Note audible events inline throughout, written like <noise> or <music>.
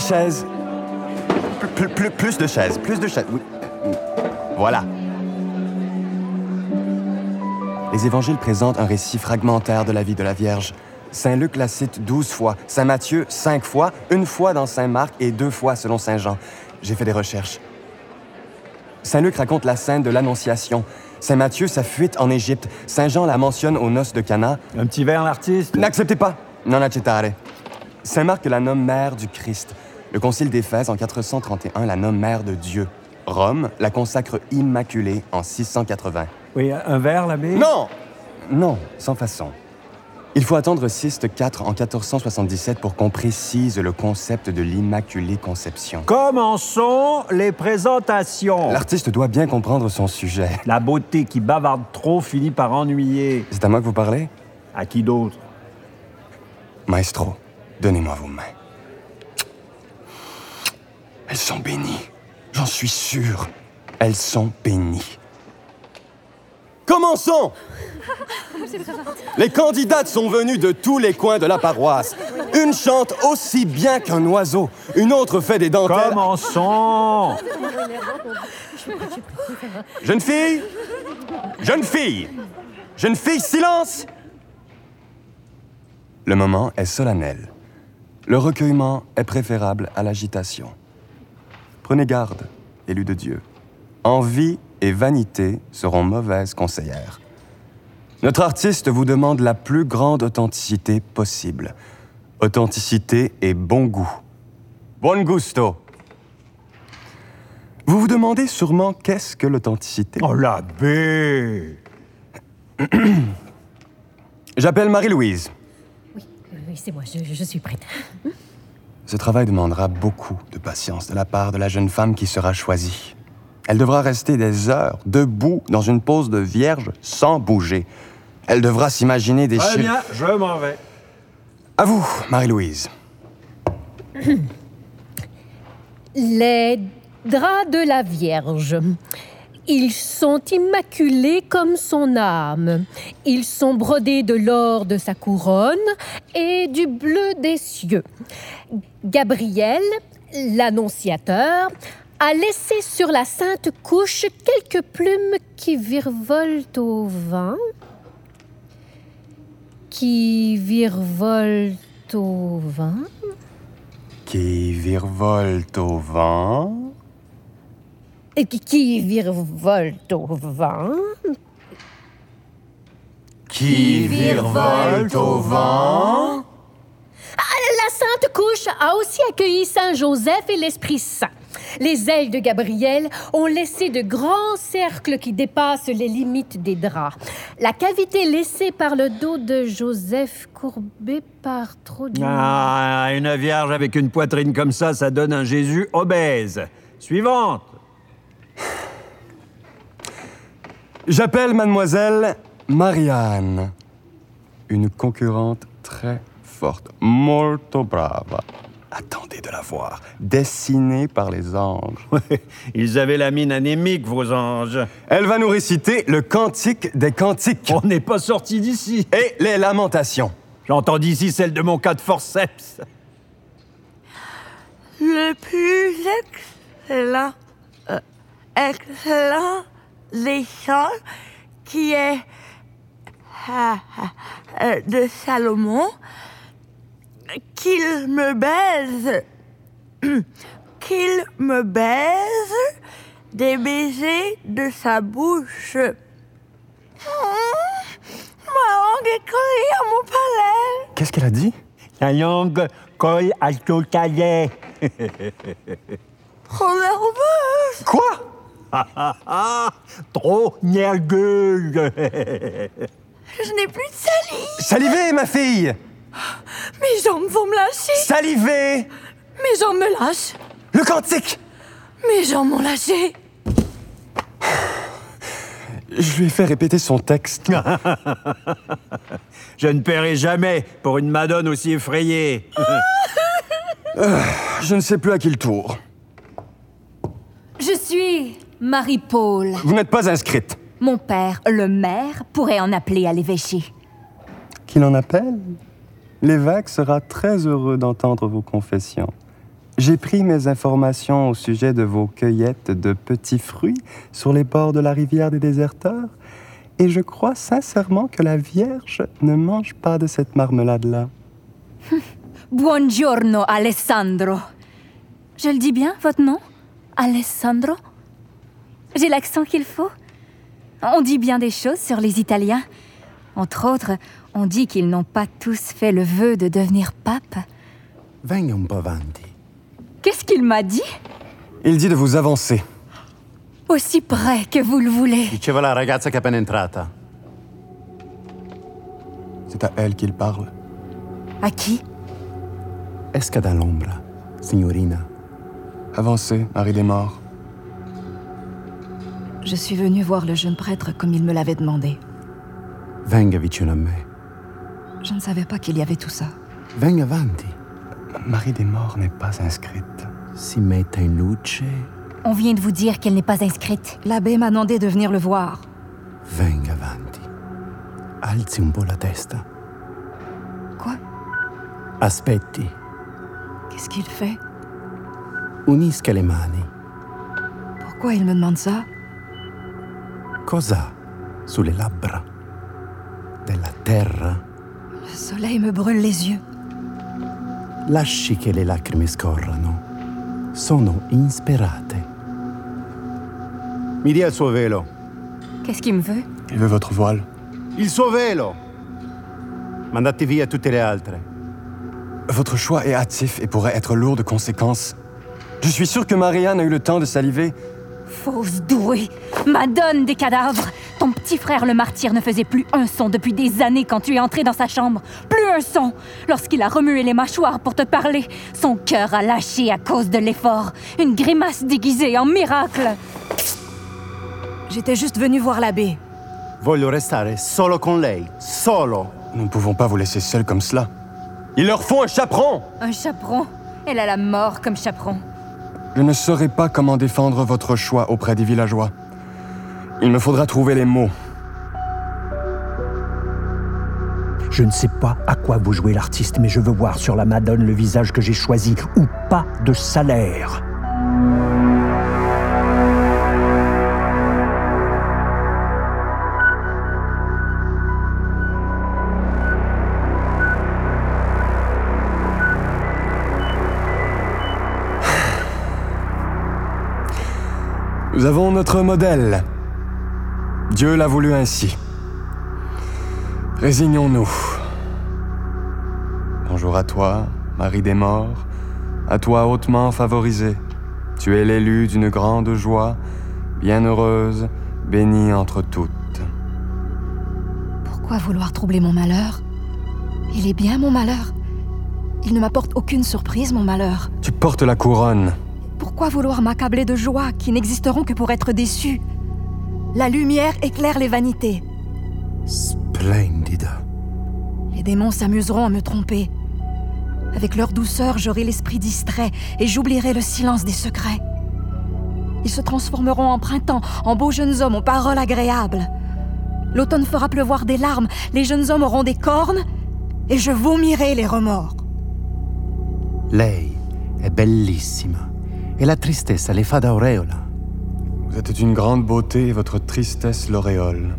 chaises. Plus, plus, plus de chaises, plus de chaises. Oui. Voilà. Les évangiles présentent un récit fragmentaire de la vie de la Vierge. Saint Luc la cite douze fois, Saint Matthieu cinq fois, une fois dans Saint Marc et deux fois selon Saint Jean. J'ai fait des recherches. Saint Luc raconte la scène de l'Annonciation. Saint Matthieu, sa fuite en Égypte. Saint Jean la mentionne aux noces de Cana. Un petit verre, l'artiste? N'acceptez pas. Non accettare. Saint Marc la nomme mère du Christ. Le concile d'Éphèse en 431 la nomme mère de Dieu. Rome la consacre immaculée en 680. Oui, un verre, l'abbé? Non Non, sans façon. Il faut attendre Sixte IV en 1477 pour qu'on précise le concept de l'Immaculée Conception. Commençons les présentations. L'artiste doit bien comprendre son sujet. La beauté qui bavarde trop finit par ennuyer. C'est à moi que vous parlez? À qui d'autre? Maestro, donnez-moi vos mains. Elles sont bénies. J'en suis sûr. Elles sont bénies. Commençons Les candidates sont venues de tous les coins de la paroisse. Une chante aussi bien qu'un oiseau, une autre fait des dentelles. Commençons Jeune fille Jeune fille Jeune fille, silence Le moment est solennel. Le recueillement est préférable à l'agitation. Prenez garde, élus de Dieu. Envie et vanité seront mauvaises conseillères. Notre artiste vous demande la plus grande authenticité possible. Authenticité et bon goût. Buon gusto. Vous vous demandez sûrement qu'est-ce que l'authenticité? Oh, l'abbé <clears throat> J'appelle Marie-Louise. Oui, oui, c'est moi, je, je suis prête. Ce travail demandera beaucoup de patience de la part de la jeune femme qui sera choisie. Elle devra rester des heures debout dans une pose de vierge sans bouger. Elle devra s'imaginer des Très bien, je m'en vais. À vous, Marie-Louise. Les draps de la Vierge. Ils sont immaculés comme son âme. Ils sont brodés de l'or de sa couronne et du bleu des cieux. Gabriel, l'annonciateur, a laissé sur la sainte couche quelques plumes qui virevoltent au vent. Qui virevoltent au vent. Qui virevolte au vent. Et qui- virevoltent au vent? Qui virevolte au vent? La Sainte Couche a aussi accueilli Saint Joseph et l'Esprit Saint. Les ailes de Gabriel ont laissé de grands cercles qui dépassent les limites des draps. La cavité laissée par le dos de Joseph courbé par trop de... Ah, une vierge avec une poitrine comme ça, ça donne un Jésus obèse. Suivante. J'appelle mademoiselle Marianne. Une concurrente très forte. Molto brava. Attendez de la voir. Dessinée par les anges. <laughs> Ils avaient la mine anémique, vos anges. Elle va nous réciter le cantique des cantiques On n'est pas sorti d'ici. et les lamentations. J'entends d'ici celle de mon cas de forceps. le plus excellent, euh, excellent des chants qui est ah, euh, de Salomon, qu'il me baise, <clears throat> qu'il me baise des baisers de sa bouche. Hum, ma langue est collée à mon palais. Qu'est-ce qu'elle a dit? La langue colle à ton nerveuse. Quoi? <laughs> trop nerveuse. Je n'ai plus de salive. Salivez, ma fille Mes jambes vont me lâcher. Salivez Mes jambes me lâchent. Le cantique Mes jambes m'ont lâché. Je lui ai fait répéter son texte. <laughs> Je ne paierai jamais pour une madone aussi effrayée. <laughs> Je ne sais plus à qui le tour. Je suis Marie-Paul. Vous n'êtes pas inscrite. Mon père, le maire, pourrait en appeler à l'évêché. Qu'il en appelle? L'évêque sera très heureux d'entendre vos confessions. J'ai pris mes informations au sujet de vos cueillettes de petits fruits sur les bords de la rivière des déserteurs et je crois sincèrement que la Vierge ne mange pas de cette marmelade-là. <laughs> Buongiorno, Alessandro. Je le dis bien, votre nom? Alessandro? J'ai l'accent qu'il faut On dit bien des choses sur les Italiens. Entre autres, on dit qu'ils n'ont pas tous fait le vœu de devenir pape. Venga un po' avanti. Qu'est-ce qu'il m'a dit? Il dit de vous avancer. Aussi près que vous le voulez. Diceva la ragazza che è appena entrata. C'est à elle qu'il parle. À qui? Esca dall'ombra, signorina. Avancez, Marie des morts. Je suis venue voir le jeune prêtre comme il me l'avait demandé. Venga vicino a me. Je ne savais pas qu'il y avait tout ça. Venga avanti. Marie des morts n'est pas inscrite. Si metta in luce. On vient de vous dire qu'elle n'est pas inscrite. L'abbé m'a demandé de venir le voir. Venga avanti. Alzi un po' la testa. Quoi? Aspetti. Qu'est-ce qu'il fait? Unisca le mani. Pourquoi il me demande ça? Cosa sulle labbra? Della terra? Le soleil me brûle les yeux. Lasci che le lacrime scorrano. Sono insperate. Mi dia il suo velo. Qu'est-ce qu'il me veut? Il veut votre voile. Il suo velo! Mandate via tutte le altre. Votre choix est hâtif et pourrait être lourd de conséquences. Je suis sûr que Marianne a eu le temps de saliver. Fausse douée Madone des cadavres Ton petit frère le martyr ne faisait plus un son depuis des années quand tu es entré dans sa chambre. Plus un son Lorsqu'il a remué les mâchoires pour te parler, son cœur a lâché à cause de l'effort. Une grimace déguisée en miracle J'étais juste venue voir l'abbé. Voglio restare solo con lei. Solo. Nous ne pouvons pas vous laisser seuls comme cela. Il leur faut un chaperon Un chaperon Elle a la mort comme chaperon. Je ne saurais pas comment défendre votre choix auprès des villageois. Il me faudra trouver les mots. Je ne sais pas à quoi vous jouez l'artiste, mais je veux voir sur la Madone le visage que j'ai choisi, ou pas de salaire. Nous avons notre modèle. Dieu l'a voulu ainsi. Résignons-nous. Bonjour à toi, Marie des morts, à toi hautement favorisée. Tu es l'élu d'une grande joie, bienheureuse, bénie entre toutes. Pourquoi vouloir troubler mon malheur? Il est bien mon malheur. Il ne m'apporte aucune surprise, mon malheur. Tu portes la couronne. Pourquoi vouloir m'accabler de joies qui n'existeront que pour être déçu La lumière éclaire les vanités. Splendida. Les démons s'amuseront à me tromper. Avec leur douceur, j'aurai l'esprit distrait et j'oublierai le silence des secrets. Ils se transformeront en printemps, en beaux jeunes hommes aux paroles agréables. L'automne fera pleuvoir des larmes, les jeunes hommes auront des cornes et je vomirai les remords. Lei è bellissima e la tristezza le fa da aureola. Vous êtes d'une grande beauté et votre tristesse l'auréole.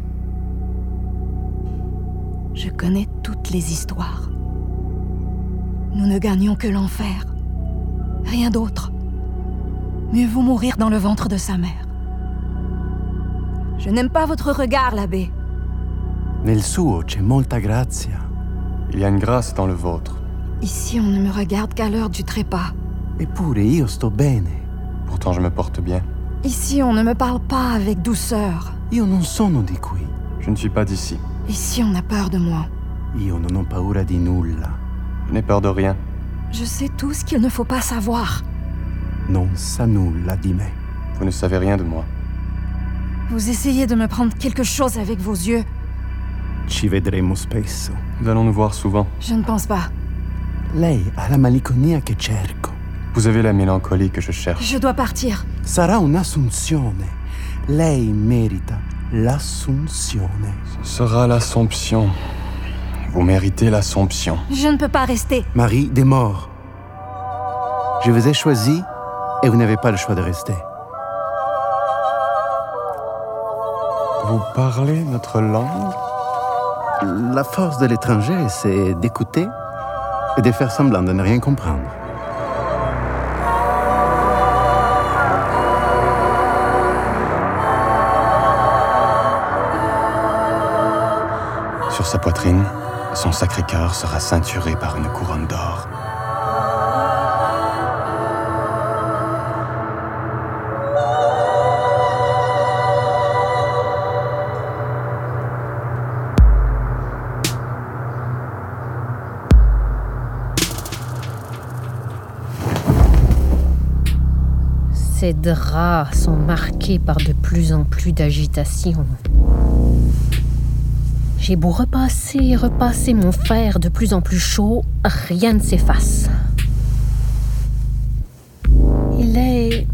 Je connais toutes les histoires. Nous ne gagnons que l'enfer. Rien d'autre. Mieux vaut mourir dans le ventre de sa mère. Je n'aime pas votre regard, l'abbé. Nel suo c'è molta grazia. Il y a une grâce dans le vôtre. Ici, on ne me regarde qu'à l'heure du trépas. Eppure io sto bene. Pourtant, je me porte bien. Ici, on ne me parle pas avec douceur. Io non sono di qui. Je ne suis pas d'ici. Ici, on a peur de moi. Io non ho paura di nulla. Je n'ai peur de rien. Je sais tout ce qu'il ne faut pas savoir. Non sa nulla di me. Vous ne savez rien de moi. Vous essayez de me prendre quelque chose avec vos yeux. Ci vedremo spesso. Nous allons nous voir souvent. Je ne pense pas. Lei ha la malinconia che cerco. Vous avez la mélancolie que je cherche. Je dois partir. Sarà un'assunzione. Lei merita l'assunzione. Ce sera l'Assomption. Vous méritez l'Assomption. Je ne peux pas rester. Marie des morts. Je vous ai choisi et vous n'avez pas le choix de rester. Vous parlez notre langue? La force de l'étranger, c'est d'écouter et de faire semblant de ne rien comprendre. Sa poitrine, son sacré cœur sera ceinturé par une couronne d'or. Ces draps sont marqués par de plus en plus d'agitation. J'ai beau repasser et repasser mon fer de plus en plus chaud, rien ne s'efface. Il est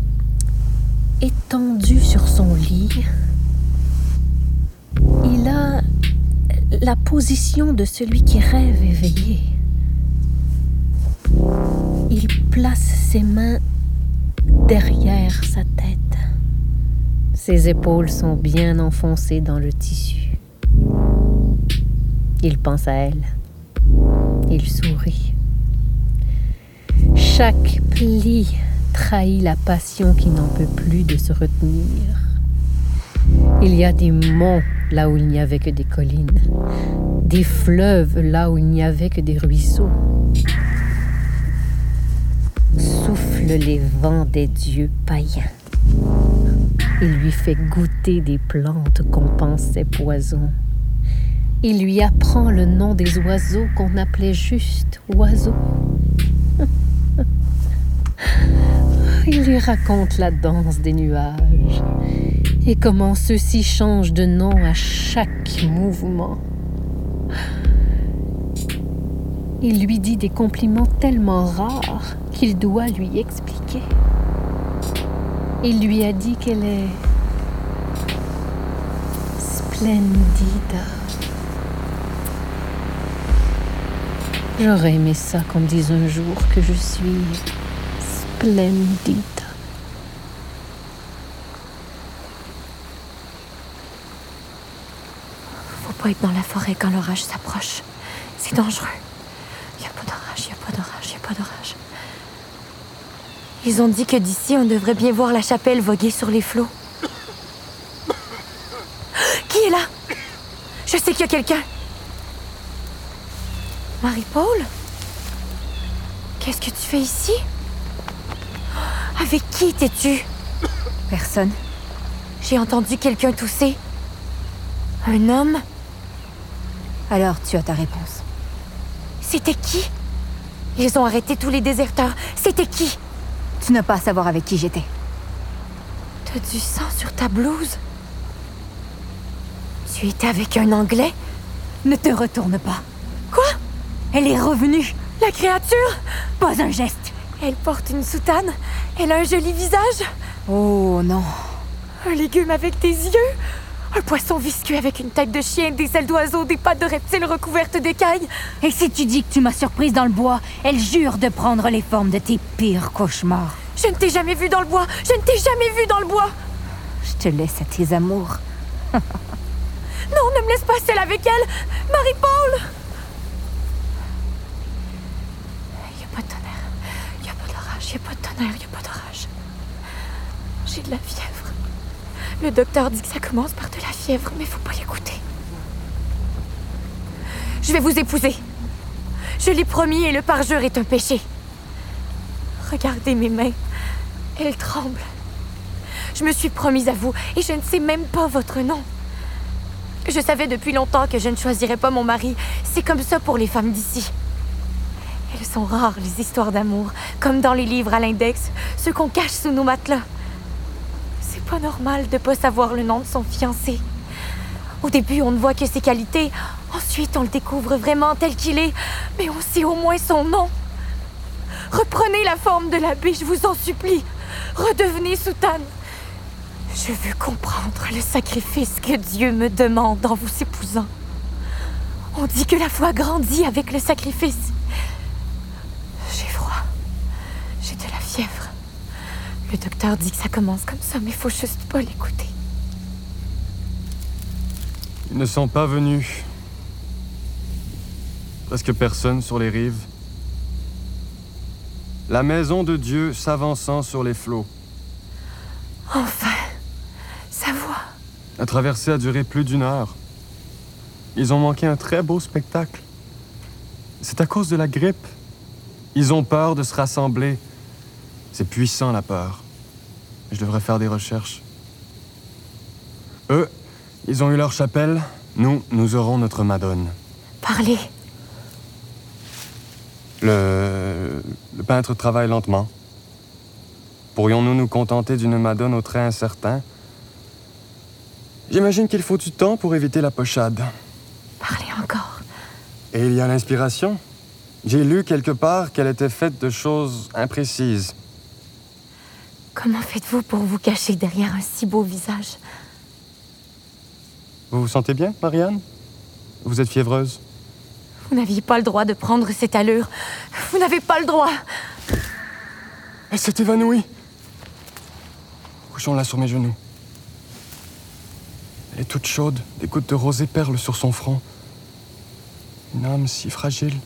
étendu sur son lit. Il a la position de celui qui rêve éveillé. Il place ses mains derrière sa tête. Ses épaules sont bien enfoncées dans le tissu. Il pense à elle. Il sourit. Chaque pli trahit la passion qui n'en peut plus de se retenir. Il y a des monts là où il n'y avait que des collines, des fleuves là où il n'y avait que des ruisseaux. Souffle les vents des dieux païens. Il lui fait goûter des plantes qu'on pensait poison. Il lui apprend le nom des oiseaux qu'on appelait juste oiseaux. <laughs> Il lui raconte la danse des nuages et comment ceux-ci changent de nom à chaque mouvement. Il lui dit des compliments tellement rares qu'il doit lui expliquer. Il lui a dit qu'elle est splendide. J'aurais aimé ça qu'on me dise un jour que je suis splendide. Faut pas être dans la forêt quand l'orage s'approche. C'est dangereux. Y a pas d'orage, y a pas d'orage, y a pas d'orage. Ils ont dit que d'ici, on devrait bien voir la chapelle voguer sur les flots. Qui est là? Je sais qu'il y a quelqu'un. Marie-Paul Qu'est-ce que tu fais ici Avec qui t'es-tu Personne. J'ai entendu quelqu'un tousser. Un homme Alors tu as ta réponse. C'était qui Ils ont arrêté tous les déserteurs. C'était qui Tu n'as pas à savoir avec qui j'étais. T'as du sang sur ta blouse Tu étais avec un Anglais Ne te retourne pas. Elle est revenue. La créature Pas un geste. Elle porte une soutane. Elle a un joli visage. Oh non. Un légume avec des yeux. Un poisson visqueux avec une tête de chien, des ailes d'oiseau, des pattes de reptile recouvertes d'écailles. Et si tu dis que tu m'as surprise dans le bois, elle jure de prendre les formes de tes pires cauchemars. Je ne t'ai jamais vu dans le bois. Je ne t'ai jamais vu dans le bois. Je te laisse à tes amours. non, ne me laisse pas seule avec elle. Marie-Paul Il n'y a pas de tonnerre. Il n'y a pas d'orage. Il n'y a pas de tonnerre. Il n'y a pas d'orage. J'ai de la fièvre. Le docteur dit que ça commence par de la fièvre, mais faut pas l'écouter. Je vais vous épouser. Je l'ai promis et le parjure est un péché. Regardez mes mains. Elles tremblent. Je me suis promise à vous et je ne sais même pas votre nom. Je savais depuis longtemps que je ne choisirais pas mon mari. C'est comme ça pour les femmes d'ici. Sont rares, les histoires d'amour, comme dans les livres à l'index, ceux qu'on cache sous nos matelas. C'est pas normal de pas savoir le nom de son fiancé. Au début, on ne voit que ses qualités. Ensuite, on le découvre vraiment tel qu'il est. Mais on sait au moins son nom. Reprenez la forme de l'abbé, je vous en supplie. Redevenez soutane. Je veux comprendre le sacrifice que Dieu me demande en vous épousant. On dit que la foi grandit avec le sacrifice. J'ai froid. J'ai de la fièvre. Le docteur dit que ça commence comme ça, mais faut juste pas l'écouter. Ils ne sont pas venus. Presque personne sur les rives. La maison de Dieu s'avançant sur les flots. Enfin, sa voix. La traversée a duré plus d'une heure. Ils ont manqué un très beau spectacle. C'est à cause de la grippe. Ils ont peur de se rassembler. C'est puissant, la peur. Je devrais faire des recherches. Eux, ils ont eu leur chapelle. Nous, nous aurons notre Madone. Parlez. Le... le peintre travaille lentement. Pourrions-nous nous contenter d'une Madone au trait incertain? J'imagine qu'il faut du temps pour éviter la pochade. Parlez encore. Et il y a l'inspiration. J'ai lu quelque part qu'elle était faite de choses imprécises. Comment faites-vous pour vous cacher derrière un si beau visage Vous vous sentez bien, Marianne Vous êtes fiévreuse Vous n'aviez pas le droit de prendre cette allure. Vous n'avez pas le droit. Elle s'est évanouie. Couchons-la sur mes genoux. Elle est toute chaude, des gouttes de rosée perlent sur son front. Une âme si fragile.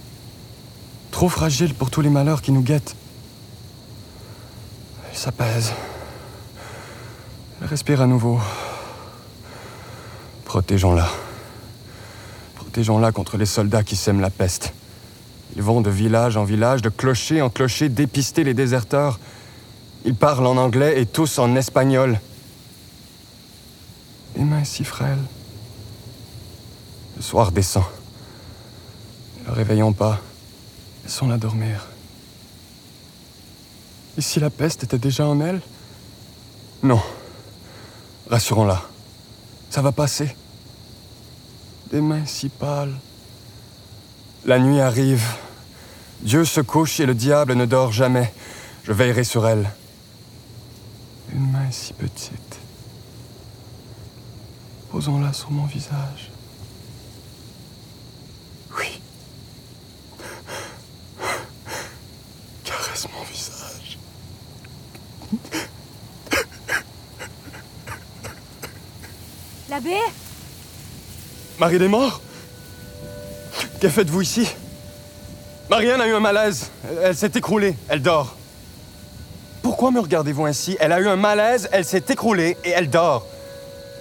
Trop fragile pour tous les malheurs qui nous guettent. Elle s'apaise. Elle respire à nouveau. Protégeons-la. Protégeons-la contre les soldats qui sèment la peste. Ils vont de village en village, de clocher en clocher, dépister les déserteurs. Ils parlent en anglais et tous en espagnol. Les mains si frêles. Le soir descend. Ne le réveillons pas. Laissons-la dormir. Et si la peste était déjà en elle? Non. Rassurons-la. Ça va passer. Des mains si pâles. La nuit arrive. Dieu se couche et le diable ne dort jamais. Je veillerai sur elle. Une main si petite. Posons-la sur mon visage. Oui. Caresse mon visage. L'abbé Marie des morts Que faites-vous ici? Marianne a eu un malaise. Elle, elle s'est écroulée. Elle dort. Pourquoi me regardez-vous ainsi? Elle a eu un malaise, elle s'est écroulée et elle dort.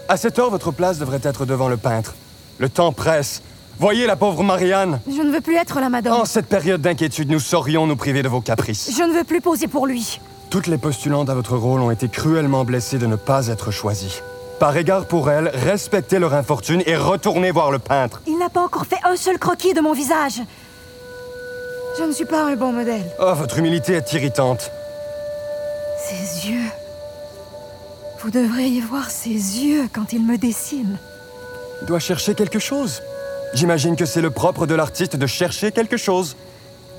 À cette heure, votre place devrait être devant le peintre. Le temps presse. Voyez la pauvre Marianne. Je ne veux plus être la madame. En cette période d'inquiétude, nous saurions nous priver de vos caprices. Je ne veux plus poser pour lui. Toutes les postulantes à votre rôle ont été cruellement blessées de ne pas être choisies. Par égard pour elles, respectez leur infortune et retournez voir le peintre. Il n'a pas encore fait un seul croquis de mon visage. Je ne suis pas un bon modèle. Oh, votre humilité est irritante. Ses yeux. Vous devriez voir ses yeux quand il me dessine. Il doit chercher quelque chose. J'imagine que c'est le propre de l'artiste de chercher quelque chose.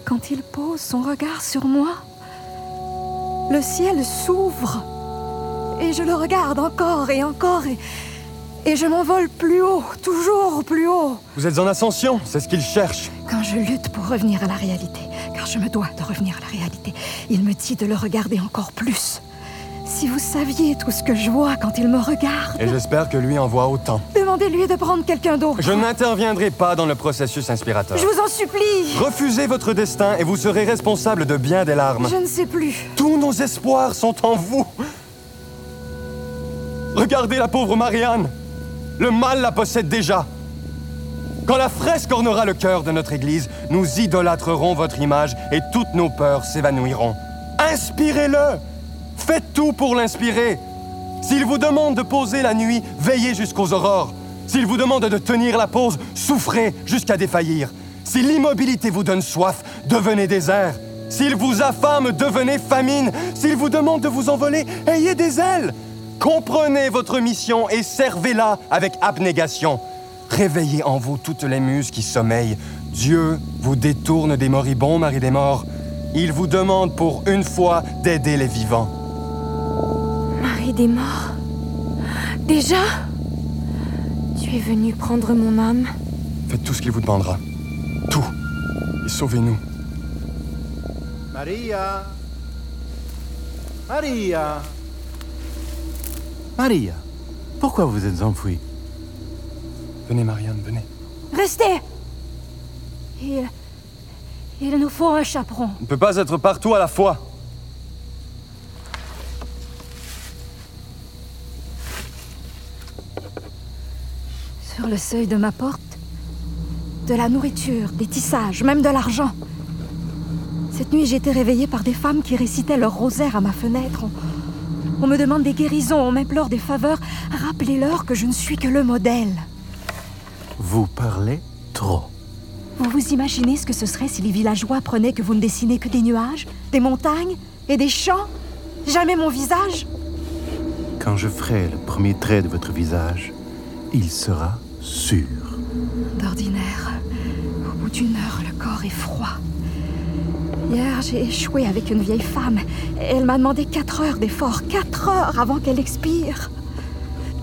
Quand il pose son regard sur moi, le ciel s'ouvre. Et je le regarde encore et encore et, et je m'envole plus haut, toujours plus haut. Vous êtes en ascension, c'est ce qu'il cherche. Quand je lutte pour revenir à la réalité, car je me dois de revenir à la réalité, il me dit de le regarder encore plus. Si vous saviez tout ce que je vois quand il me regarde, Et j'espère que lui en voit autant. demandez-lui de prendre quelqu'un d'autre. Je n'interviendrai pas dans le processus inspirateur. Je vous en supplie. Refusez votre destin et vous serez responsable de bien des larmes. Je ne sais plus. Tous nos espoirs sont en vous. Regardez la pauvre Marianne. Le mal la possède déjà. Quand la fresque ornera le cœur de notre Église, nous idolâtrerons votre image et toutes nos peurs s'évanouiront. Inspirez-le. Faites tout pour l'inspirer. S'il vous demande de poser la nuit, veillez jusqu'aux aurores. S'il vous demande de tenir la pause, souffrez jusqu'à défaillir. Si l'immobilité vous donne soif, devenez désert. S'il vous affame, devenez famine. S'il vous demande de vous envoler, ayez des ailes. Comprenez votre mission et servez-la avec abnégation. Réveillez en vous toutes les muses qui sommeillent. Dieu vous détourne des moribonds, Marie des morts. Il vous demande pour une fois d'aider les vivants. Marie des morts Déjà Tu es venu prendre mon âme Faites tout ce qu'il vous demandera. Tout. Et sauvez-nous. Maria Maria Maria, pourquoi vous êtes enfuie? Venez, Marianne, venez. Restez Il. Il nous faut un chaperon. On ne peut pas être partout à la fois. Sur le seuil de ma porte, de la nourriture, des tissages, même de l'argent. Cette nuit, j'ai été réveillée par des femmes qui récitaient leur rosaire à ma fenêtre. On, on me demande des guérisons, on m'implore des faveurs. Rappelez-leur que je ne suis que le modèle. Vous parlez trop. Vous vous imaginez ce que ce serait si les villageois apprenaient que vous ne dessinez que des nuages, des montagnes et des champs? Jamais mon visage? Quand je ferai le premier trait de votre visage, il sera sûr. D'ordinaire, au bout d'une heure, le corps est froid. Hier, j'ai échoué avec une vieille femme. Elle m'a demandé quatre heures d'effort, quatre heures avant qu'elle expire.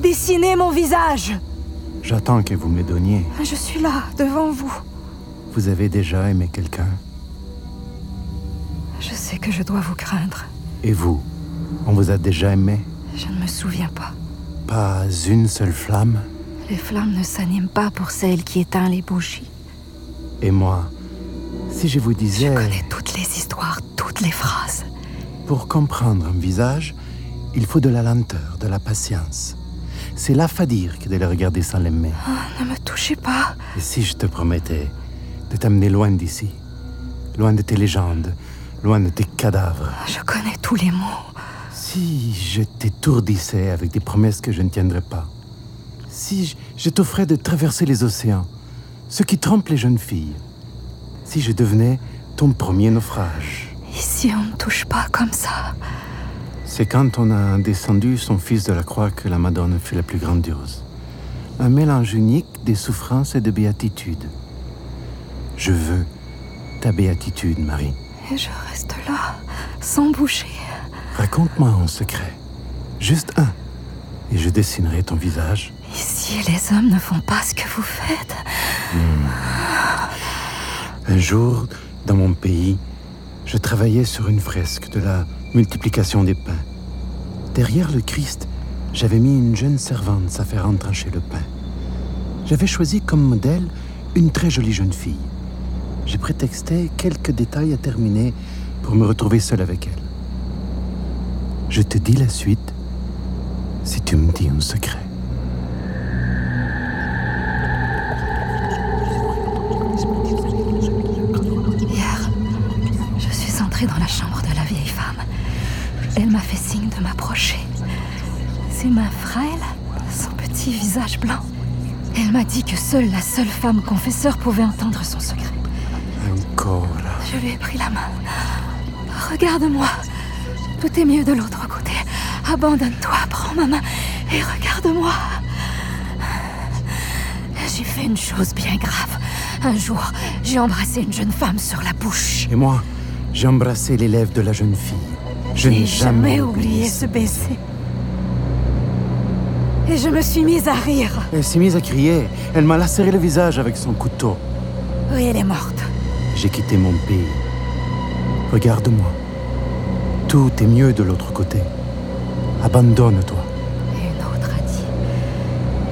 Dessinez mon visage J'attends que vous me donniez. Je suis là, devant vous. Vous avez déjà aimé quelqu'un? Je sais que je dois vous craindre. Et vous On vous a déjà aimé? Je ne me souviens pas. Pas une seule flamme? Les flammes ne s'animent pas pour celle qui éteint les bougies. Et moi Si je vous disais... Je connais toutes les histoires, toutes les phrases. Pour comprendre un visage, il faut de la lenteur, de la patience. C'est la fadir que de le regarder sans l'aimer. Oh, ne me touchez pas. Et si je te promettais de t'amener loin d'ici, loin de tes légendes, loin de tes cadavres Je connais tous les mots. Si je t'étourdissais avec des promesses que je ne tiendrais pas, si je, je t'offrais de traverser les océans, ce qui trompe les jeunes filles, si je devenais ton premier naufrage. Ici, on ne touche pas comme ça? C'est quand on a descendu son fils de la croix que la Madone fut la plus grandiose. Un mélange unique des souffrances et de béatitude. Je veux ta béatitude, Marie. Et je reste là, sans bouger. Raconte-moi un secret. Juste un. Et je dessinerai ton visage. Ici, les hommes ne font pas ce que vous faites? Un jour, dans mon pays, je travaillais sur une fresque de la multiplication des pains. Derrière le Christ, j'avais mis une jeune servante à faire entrancher le pain. J'avais choisi comme modèle une très jolie jeune fille. J'ai prétexté quelques détails à terminer pour me retrouver seul avec elle. Je te dis la suite si tu me dis un secret. Entrée dans la chambre de la vieille femme. Elle m'a fait signe de m'approcher. Ses mains frêles, son petit visage blanc. Elle m'a dit que seule la seule femme confesseur pouvait entendre son secret. Encore. Je lui ai pris la main. Regarde-moi. Tout est mieux de l'autre côté. Abandonne-toi, prends ma main et regarde-moi. J'ai fait une chose bien grave. Un jour, j'ai embrassé une jeune femme sur la bouche. Et moi, j'ai embrassé les lèvres de la jeune fille. Je n'ai jamais oublié ce baiser. Et je me suis mise à rire. Elle s'est mise à crier. Elle m'a lacéré le visage avec son couteau. Oui, elle est morte. J'ai quitté mon pays. Regarde-moi. Tout est mieux de l'autre côté. Abandonne-toi. Et une autre a dit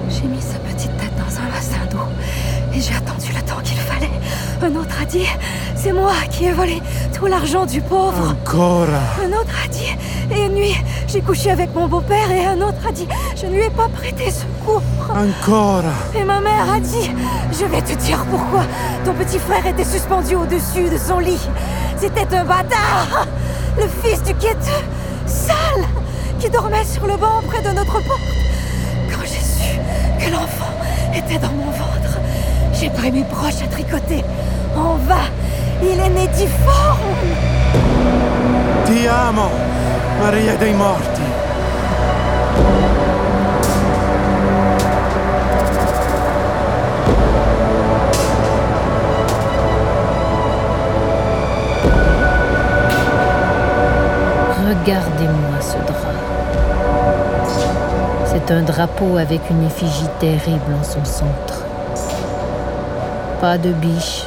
J'ai mis sa petite tête dans un bassin d'eau et j'ai attendu le temps qu'il fallait. Un autre a dit C'est moi qui ai volé l'argent du pauvre. Encore. Un autre a dit Et une nuit, j'ai couché avec mon beau-père et un autre a dit Je ne lui ai pas prêté secours. Encore. Et ma mère a dit Je vais te dire pourquoi. Ton petit frère était suspendu au-dessus de son lit. C'était un bâtard Le fils du quêteux, sale, qui dormait sur le banc près de notre porte. Quand j'ai su que l'enfant était dans mon ventre, j'ai pris mes broches à tricoter. En vain, il est né difforme. Ti amo, Maria dei Morti. Regardez-moi ce drap. C'est un drapeau avec une effigie terrible en son centre. Pas de biche,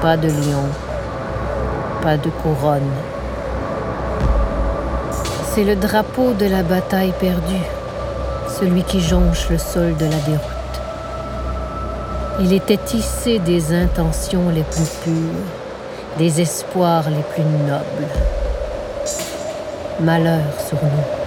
pas de lion, pas de couronne. C'est le drapeau de la bataille perdue, celui qui jonche le sol de la déroute. Il était tissé des intentions les plus pures, des espoirs les plus nobles. Malheur sur nous.